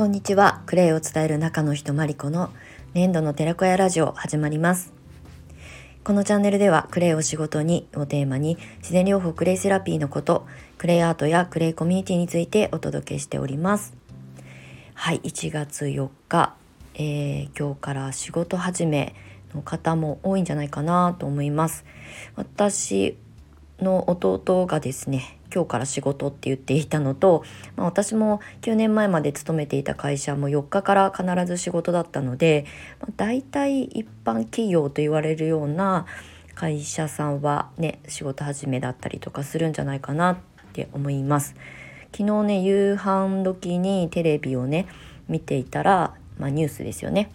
こんにちは。クレイを伝える中の人マリコの年度の寺子屋ラジオ始まります。このチャンネルではクレイを仕事にをテーマに自然療法クレイセラピーのことクレイアートやクレイコミュニティについてお届けしております。はい1月4日、えー、今日から仕事始めの方も多いんじゃないかなと思います。私の弟がですね今日から仕事って言っていたのと、まあ、私も9年前まで勤めていた会社も4日から必ず仕事だったので、まあ、大体一般企業と言われるような会社さんはね仕事始めだったりとかするんじゃないかなって思います。昨日ね夕飯時にテレビをね見ていたら、まあ、ニュースですよね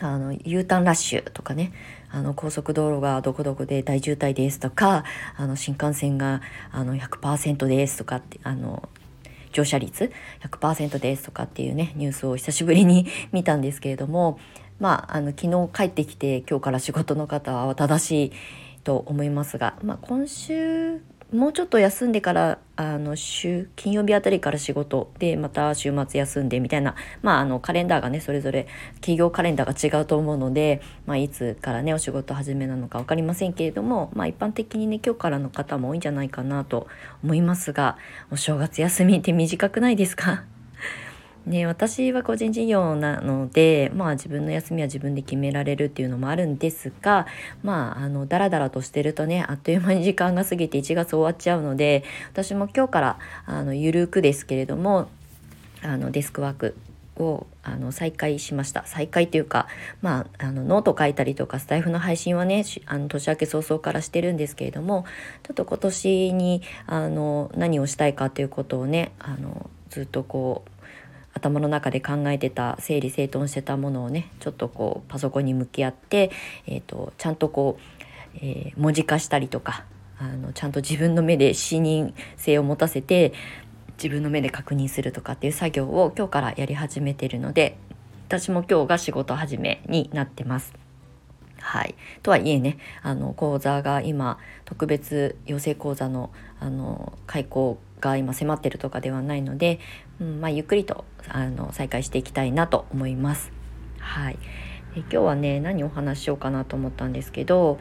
あの U ターンラッシュとかねあの高速道路がどこどこで大渋滞ですとかあの新幹線があの100%ですとかってあの乗車率100%ですとかっていうねニュースを久しぶりに見たんですけれどもまああの昨日帰ってきて今日から仕事の方は正しいと思いますが、まあ、今週もうちょっと休んでからあの週金曜日あたりから仕事でまた週末休んでみたいな、まあ、あのカレンダーがねそれぞれ企業カレンダーが違うと思うので、まあ、いつからねお仕事始めなのか分かりませんけれども、まあ、一般的にね今日からの方も多いんじゃないかなと思いますがお正月休みって短くないですか？ね、私は個人事業なので、まあ、自分の休みは自分で決められるっていうのもあるんですが、まあ、あのダラダラとしてるとねあっという間に時間が過ぎて1月終わっちゃうので私も今日からあのゆるくですけれどもあのデスクワークをあの再開しました。再開というか、まあ、あのノート書いたりとかスタエフの配信はねあの年明け早々からしてるんですけれどもちょっと今年にあの何をしたいかということをねあのずっとこう頭の中で考えてた整理整頓してたものをねちょっとこうパソコンに向き合って、えーと、ちゃんとこう、えー、文字化したりとかあのちゃんと自分の目で視認性を持たせて自分の目で確認するとかっていう作業を今日からやり始めてるので私も今日が仕事始めになってます。はい、とはいえねあの講座が今特別養成講座のあの開講が今迫ってるとかではないので、うんまあ、ゆっくりとあの再開していきたいなと思います。はい、今日はね何お話ししようかなと思ったんですけど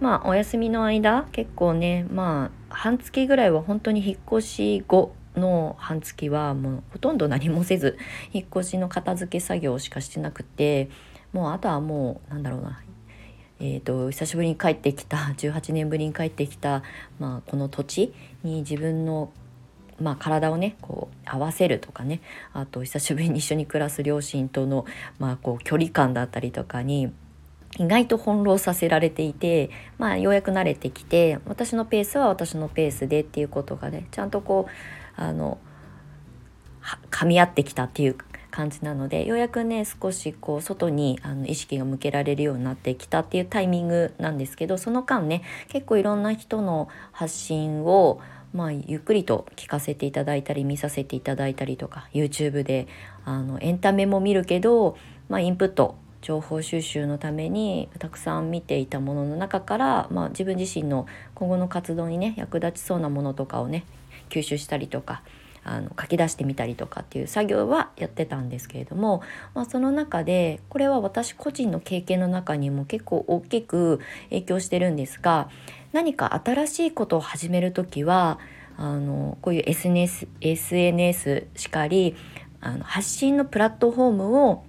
まあお休みの間結構ねまあ半月ぐらいは本当に引っ越し後の半月はもうほとんど何もせず 引っ越しの片付け作業しかしてなくてもうあとはもうなんだろうなえーと、久しぶりに帰ってきた18年ぶりに帰ってきた、まあ、この土地に自分のまあ、体をねこう合わせるとかねあと久しぶりに一緒に暮らす両親との、まあ、こう距離感だったりとかに意外と翻弄させられていて、まあ、ようやく慣れてきて私のペースは私のペースでっていうことがねちゃんとこうあの噛み合ってきたっていう感じなのでようやくね少しこう外にあの意識が向けられるようになってきたっていうタイミングなんですけどその間ね結構いろんな人の発信をまあ、ゆっくりと聞かせていただいたり見させていただいたりとか YouTube であのエンタメも見るけど、まあ、インプット情報収集のためにたくさん見ていたものの中から、まあ、自分自身の今後の活動にね役立ちそうなものとかをね吸収したりとかあの書き出してみたりとかっていう作業はやってたんですけれども、まあ、その中でこれは私個人の経験の中にも結構大きく影響してるんですが何か新しいことを始める時はあのこういう SNS, SNS しかりあの発信のプラットフォームを、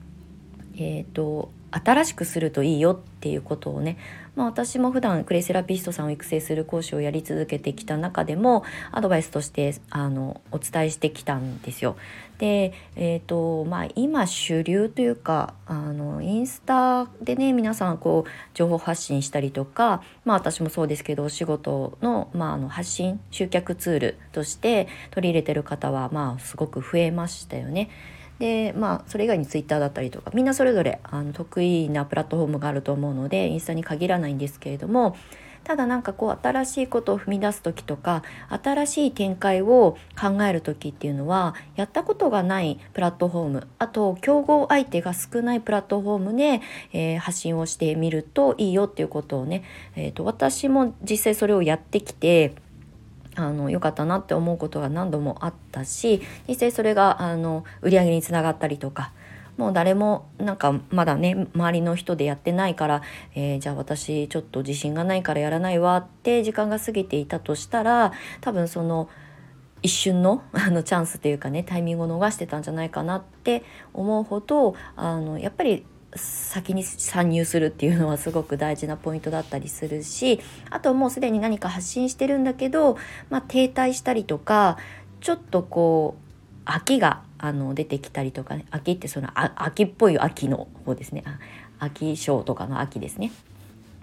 えーと、新しくするといいよっていうことをねまあ、私も普段クレイセラピストさんを育成する講師をやり続けてきた中でもアドバイスとしてあのお伝えしてきたんですよ。で、えーとまあ、今主流というかあのインスタでね皆さんこう情報発信したりとか、まあ、私もそうですけどお仕事の,、まあ、あの発信集客ツールとして取り入れてる方は、まあ、すごく増えましたよね。でまあそれ以外にツイッターだったりとかみんなそれぞれあの得意なプラットフォームがあると思うのでインスタに限らないんですけれどもただなんかこう新しいことを踏み出す時とか新しい展開を考える時っていうのはやったことがないプラットフォームあと競合相手が少ないプラットフォームで、えー、発信をしてみるといいよっていうことをね、えーと私も実際それをやってきてあの良かったなって思うことが何度もあったし実際それがあの売り上げにつながったりとかもう誰もなんかまだね周りの人でやってないから、えー、じゃあ私ちょっと自信がないからやらないわって時間が過ぎていたとしたら多分その一瞬の あのチャンスというかねタイミングを逃してたんじゃないかなって思うほどあのやっぱり先に参入するっていうのはすごく大事なポイントだったりするしあともうすでに何か発信してるんだけど、まあ、停滞したりとかちょっとこう秋があの出てきたりとかね秋ってその秋っぽい秋の方ですね秋章とかの秋ですね。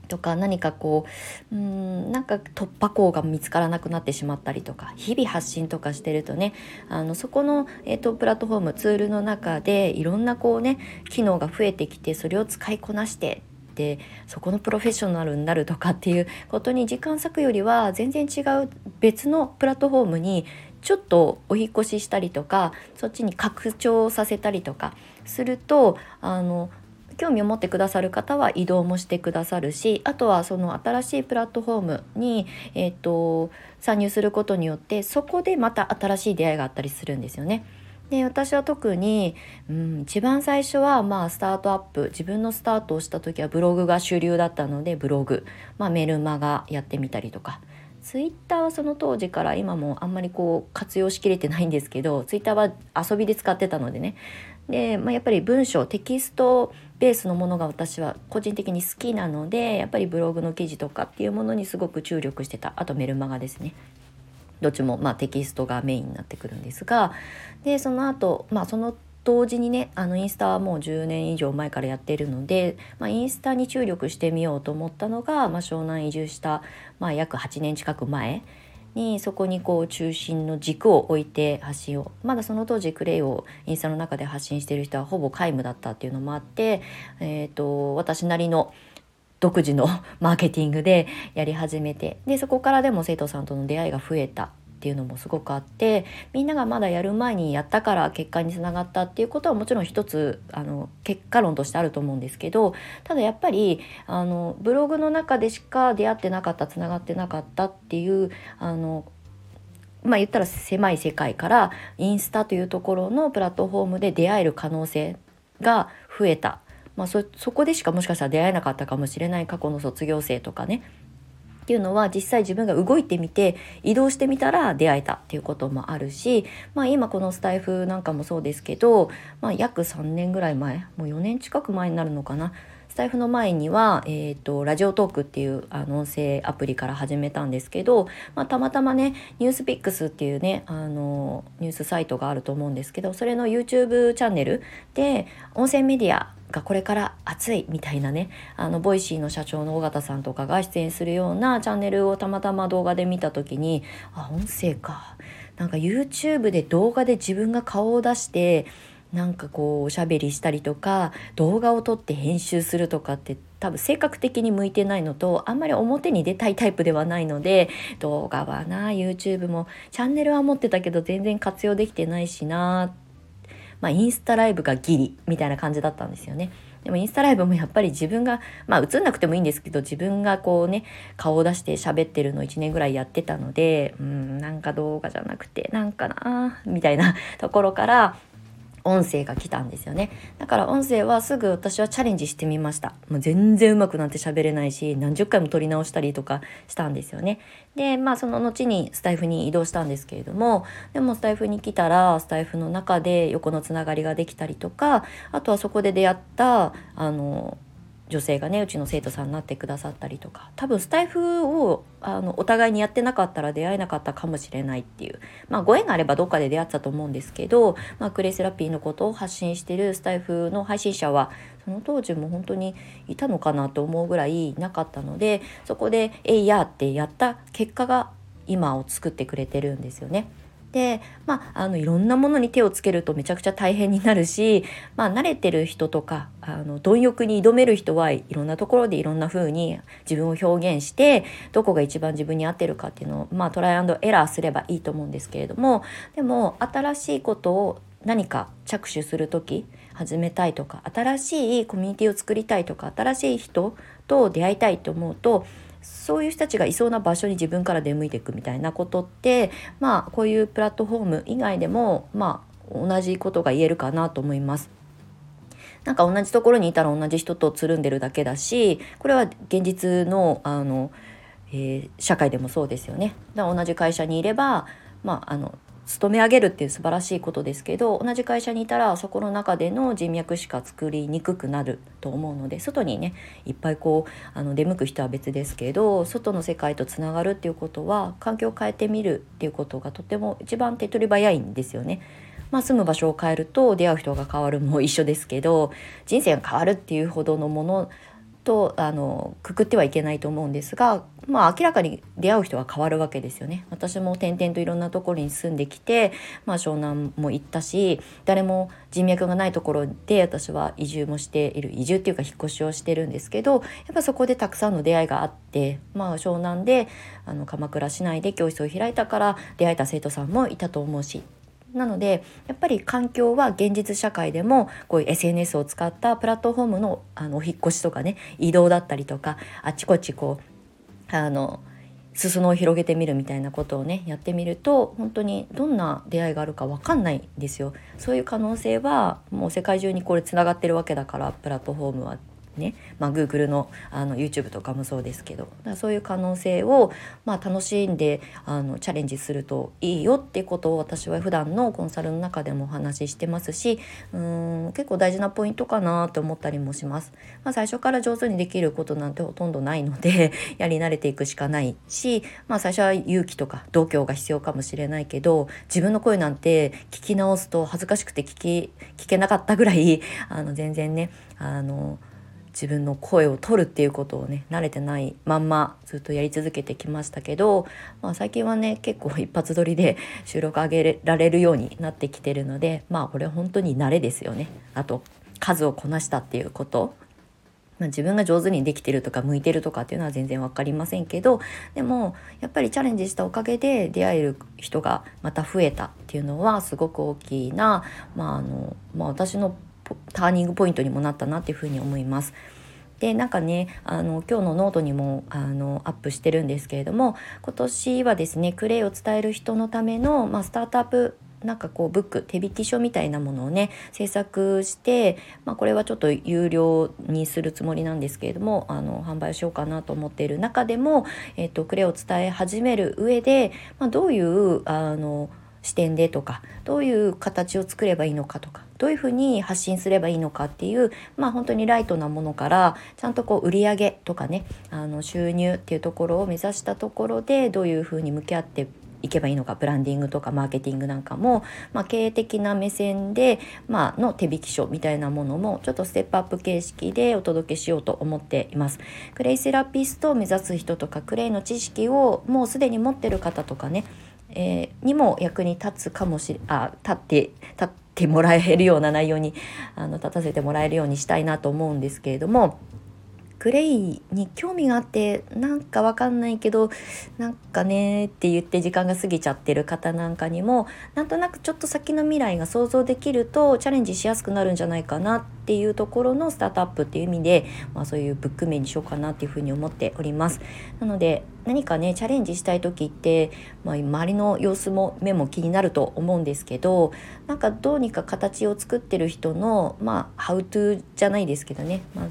とか何かこううんなんか突破口が見つからなくなってしまったりとか日々発信とかしてるとねあのそこの、えーと、プラットフォームツールの中でいろんなこうね機能が増えてきてそれを使いこなしてでそこのプロフェッショナルになるとかっていうことに時間割くよりは全然違う別のプラットフォームにちょっとお引越ししたりとかそっちに拡張させたりとかするとあの興味を持ってくださる方は移動もしてくださるしあとはその新しいプラットフォームに、えーと、参入することによってそこでまた新しい出会いがあったりするんですよね。で私は特に、うん、一番最初はまあスタートアップ自分のスタートをした時はブログが主流だったのでブログ、まあ、メルマガやってみたりとか。ツイッターはその当時から今もあんまりこう活用しきれてないんですけどツイッターは遊びで使ってたのでね。で、まあ、やっぱり文章テキストベースのものが私は個人的に好きなのでやっぱりブログの記事とかっていうものにすごく注力してた。あとメルマガですね。どっちもまあテキストがメインになってくるんですが。でその後まあその同時にねあのインスタはもう10年以上前からやってるので、まあ、インスタに注力してみようと思ったのが、まあ、湘南移住した、まあ、約8年近く前にそこにこう中心の軸を置いて発信をまだその当時クレイをインスタの中で発信してる人はほぼ皆無だったっていうのもあって、えーと私なりの独自のマーケティングでやり始めてでそこからでも生徒さんとの出会いが増えた。っていうのもすごくあってみんながまだやる前にやったから結果につながったっていうことはもちろん一つあの結果論としてあると思うんですけどただやっぱりあのブログの中でしか出会ってなかったつながってなかったっていうあのまあ言ったら狭い世界からインスタというところのプラットフォームで出会える可能性が増えた、まあそ、そこでしかもしかしたら出会えなかったかもしれない過去の卒業生とかね。っていうのは実際自分が動いてみて移動してみたら出会えたっていうこともあるし、まあ、今このスタイフなんかもそうですけど、まあ、約3年ぐらい前もう4年近く前になるのかなスタエフの前には、えーと、 Radiotalk っていうあの音声アプリから始めたんですけど、まあ、たまたまね NewsPicks っていうねあのニュースサイトがあると思うんですけどそれの YouTube チャンネルで音声メディアがこれから熱いみたいなねあの Voicy の社長の緒方さんとかが出演するようなチャンネルをたまたま動画で見た時にあ音声か。なんか YouTube で動画で自分が顔を出してなんかこうおしゃべりしたりとか動画を撮って編集するとかって多分性格的に向いてないのとあんまり表に出たいタイプではないので動画はな YouTube もチャンネルは持ってたけど全然活用できてないしなまあインスタライブがギリみたいな感じだったんですよね。でもインスタライブもやっぱり自分がまあ映んなくてもいいんですけど自分がこうね顔を出して喋ってるの1年ぐらいやってたのでうんなんか動画じゃなくてなんかなみたいなところから音声が来たんですよね。だから音声はすぐ私はチャレンジしてみました。もう全然うまくなって喋れないし何十回も撮り直したりとかしたんですよね。でまあその後にスタイフに移動したんですけれどもでもスタイフに来たらスタイフの中で横のつながりができたりとかあとはそこで出会ったあの女性がねうちの生徒さんになってくださったりとか多分スタイフをあのお互いにやってなかったら出会えなかったかもしれないっていうまあご縁があればどっかで出会ったと思うんですけど、まあ、クレイセラピーのことを発信してるスタイフの配信者はその当時も本当にいたのかなと思うぐらいなかったのでそこで「えいや」ってやった結果が今を作ってくれてるんですよね。でまああのいろんなものに手をつけるとめちゃくちゃ大変になるし、まあ、慣れてる人とかあの貪欲に挑める人はいろんなところでいろんな風に自分を表現してどこが一番自分に合ってるかっていうのを、まあ、トライアンドエラーすればいいと思うんですけれどもでも新しいことを何か着手する時始めたいとか新しいコミュニティを作りたいとか新しい人と出会いたいと思うとそういう人たちがいそうな場所に自分から出向いていくみたいなことってまあこういうプラットフォーム以外でもまあ同じことが言えるかなと思います。なんか同じところにいたら同じ人とつるんでるだけだしこれは現実のあの、えー、社会でもそうですよね。だから同じ会社にいれば、まあ、あの勤め上げるっていう素晴らしいことですけど同じ会社にいたらそこの中での人脈しか作りにくくなると思うので外にねいっぱいこうあの出向く人は別ですけど外の世界とつながるっていうことは環境を変えてみるっていうことがとても一番手取り早いんですよね。まあ、住む場所を変えると出会う人が変わるも一緒ですけど人生が変わるっていうほどのものとあのくくってはいけないと思うんですが、まあ、明らかに出会う人は変わるわけですよね。私も転々といろんなところに住んできて、まあ、湘南も行ったし誰も人脈がないところで私は移住もしている移住っていうか引っ越しをしてるんですけどやっぱそこでたくさんの出会いがあって、まあ、湘南であの鎌倉市内で教室を開いたから出会えた生徒さんもいたと思うしなのでやっぱり環境は現実社会でもこういう SNS を使ったプラットフォームのあのお引越しとかね移動だったりとかあちこちこうあの裾野を広げてみるみたいなことをねやってみると本当にどんな出会いがあるか分かんないんですよ。そういう可能性はもう世界中にこれつながってるわけだからプラットフォームはね、まあ、Google のあの YouTube とかもそうですけどそういう可能性を、まあ、楽しんであのチャレンジするといいよってことを私は普段のコンサルの中でもお話ししてますしうん結構大事なポイントかなと思ったりもします。まあ、最初から上手にできることなんてほとんどないので やり慣れていくしかないし、まあ、最初は勇気とか度胸が必要かもしれないけど自分の声なんて聞き直すと恥ずかしくて聞き聞けなかったぐらいあの全然ねあの自分の声を取るっていうことをね慣れてないまんまずっとやり続けてきましたけど、まあ、最近はね結構一発撮りで収録上げられるようになってきてるのでまあこれ本当に慣れですよね。あと数をこなしたっていうことまあ、自分が上手にできてるとか向いてるとかっていうのは全然分かりませんけどでもやっぱりチャレンジしたおかげで出会える人がまた増えたっていうのはすごく大きな、まああのまあ、私のターニングポイントにもなったなっていうふうに思います。でなんかねあの今日のノートにもあのアップしてるんですけれども今年はですねクレイを伝える人のための、まあ、スタートアップなんかこうブック手引き書みたいなものをね制作して、まあ、これはちょっと有料にするつもりなんですけれどもあの販売しようかなと思っている中でも、えーと、クレイを伝え始める上で、まあ、どういうあの視点でとかどういう形を作ればいいのかとかどういうふうに発信すればいいのかっていうまあ本当にライトなものからちゃんとこう売り上げとかねあの収入っていうところを目指したところでどういうふうに向き合っていけばいいのかブランディングとかマーケティングなんかも、まあ、経営的な目線で、まあの手引き書みたいなものもちょっとステップアップ形式でお届けしようと思っています。クレイセラピストを目指す人とかクレイの知識をもうすでに持ってる方とかねえー、にも役に立つかもしれあ立って立ってもらえるような内容にあの立たせてもらえるようにしたいなと思うんですけれどもクレイに興味があってなんかわかんないけどなんかねって言って時間が過ぎちゃってる方なんかにもなんとなくちょっと先の未来が想像できるとチャレンジしやすくなるんじゃないかなっていうところのスタートアップっていう意味で、まあ、そういうブック名にしようかなっていうふうに思っております。なので何かねチャレンジしたい時って、まあ、周りの様子も目も気になると思うんですけどなんかどうにか形を作ってる人のまあハウトゥーじゃないですけどね、まあ、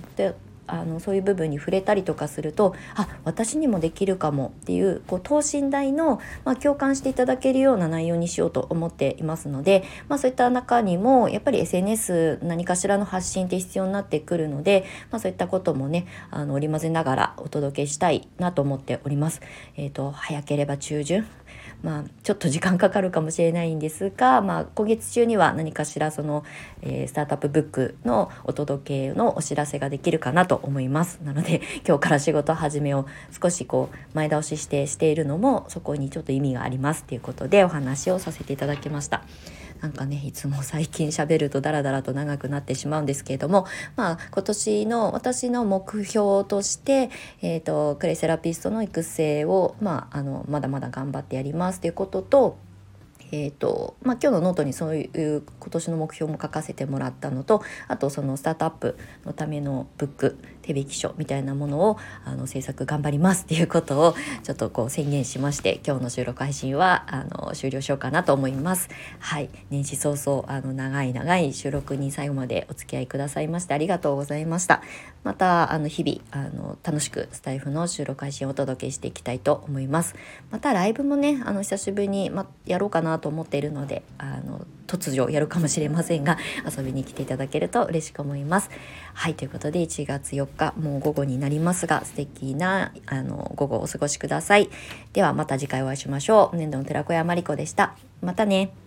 あのそういう部分に触れたりとかするとあ私にもできるかもっていうこう等身大の、まあ、共感していただけるような内容にしようと思っていますので、まあ、そういった中にもやっぱり SNS 何かしらの発信って必要になってくるので、まあ、そういったこともねあの織り交ぜながらお届けしたいなと思っております。えーと早ければ中旬まあ、ちょっと時間かかるかもしれないんですが、まあ、今月中には何かしらその、えー、スタートアップブックのお届けのお知らせができるかなと思いますなので 今日から仕事始めを少しこう前倒ししてしているのもそこにちょっと意味がありますということでお話をさせていただきました。なんかねいつも最近喋るとダラダラと長くなってしまうんですけれどもまあ今年の私の目標として、えーと、クレイセラピストの育成を、まあ、あのまだまだ頑張ってやります。ということとえーとまあ、今日のノートにそういう今年の目標も書かせてもらったのとあとそのスタートアップのためのブック手引き書みたいなものをあの制作頑張りますっていうことをちょっとこう宣言しまして今日の収録配信はあの終了しようかなと思います。はい。年始早々あの長い長い収録に最後までお付き合いくださいましてありがとうございました。またあの日々あの楽しくスタイフの収録配信をお届けしていきたいと思います。またライブもねあの久しぶりに、ま、やろうかなと思っているのであの突如やるかもしれませんが遊びに来ていただけると嬉しく思います。はいということで1月4日もう午後になりますが素敵なあの午後をお過ごしください。ではまた次回お会いしましょう。年度の寺子屋まりこでした。またね。